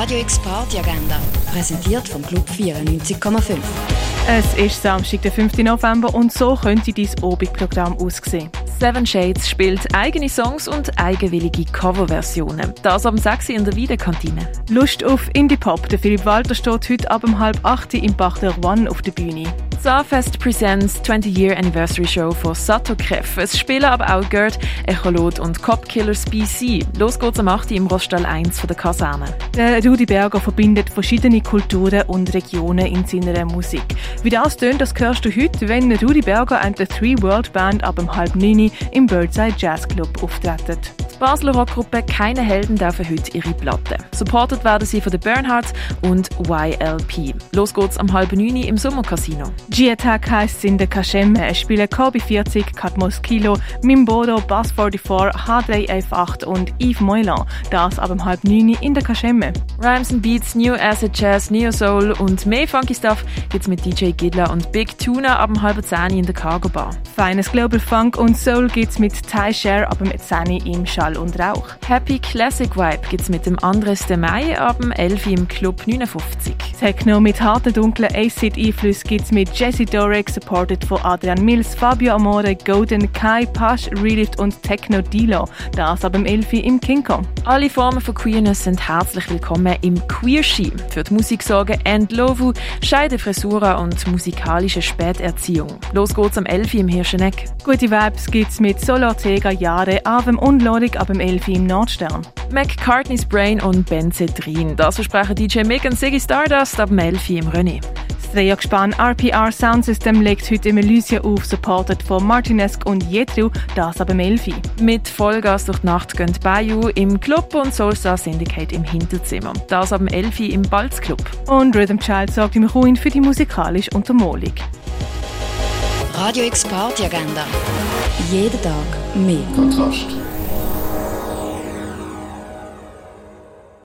Radio X Party Agenda, präsentiert vom Club 94,5. Es ist Samstag, der 5. November und so könnte dein Obig-Programm aussehen. Seven Shades spielt eigene Songs und eigenwillige Coverversionen. Das am 6 in der Wiedekantine. Lust auf Indie-Pop. Der Philipp Walter steht heute ab um halb 8 im Bachler One auf der Bühne. Saarfest Presents 20-Year Anniversary Show von Sato Kref. Es spielen aber auch Gerd, Echolot und Cop Killers BC. Los geht's am 8. im Roststall 1 von der Kaserne. Der Rudi Berger verbindet verschiedene Kulturen und Regionen in seiner Musik. Wie das tönt, das hörst du heute, wenn Rudi Berger und die Three World Band ab um halb 9 im Birdside Jazz Club auftreten. Die Basler Rockgruppe Keine Helden dürfen heute ihre Platte. Supported werden sie von den Bernhards und YLP. Los geht's am halb 9 im Sommercasino. G-Attack heisst es in der Kaschemme. Es spielen KB40, Katmos Kilo, Mimbodo, Bass 44, H3F8 und Yves Moilan. Das ab um halb 9 in der Kaschemme. Rhymes and Beats, New Acid Jazz, Neo Soul und mehr Funky Stuff gibt's mit DJ Gidler und Big Tuna ab um halb 10 in der Cargo Bar. Feines Global Funk und Soul gibt's mit Ty Share ab um 10 im Schall und Rauch. Happy Classic Vibe gibt's mit dem Andres de Mai ab dem 11 im Club 59. Techno mit harten dunklen Acid-Einflüssen gibt's mit Jesse Dorek, supported von Adrian Mills, Fabio Amore, Golden, Kai, Pasch, Relift und Techno Dilo. Das ab dem 11 im King Kong. Alle Formen von Queerness sind herzlich willkommen im Queer Ski. Für die Musik sorgen Endlovu, Scheidefrisura und musikalische Späterziehung. Los geht's am 11 im Hirscheneck. Gute Vibes gibt's mit Solo Ortega, Jahre, Avem und Lorik ab dem 11 im Nordstern. McCartney's Brain und Benzedrin. Das versprechen DJ Mick und Siggy Stardust ab dem 11 im René. Das Dreiergespann RPR Sound System legt heute im Elysia auf, supported von Martinesque und Jetru, das ab dem 11 Mit Vollgas durch die Nacht gehen Bayou im Club und Soulstar Syndicate im Hinterzimmer. Das ab dem 11 im Balz Club. Und Rhythm Child sorgt im Ruin für die musikalische Untermalung. Radio X Party Agenda. Jeden Tag mehr. Kontrast.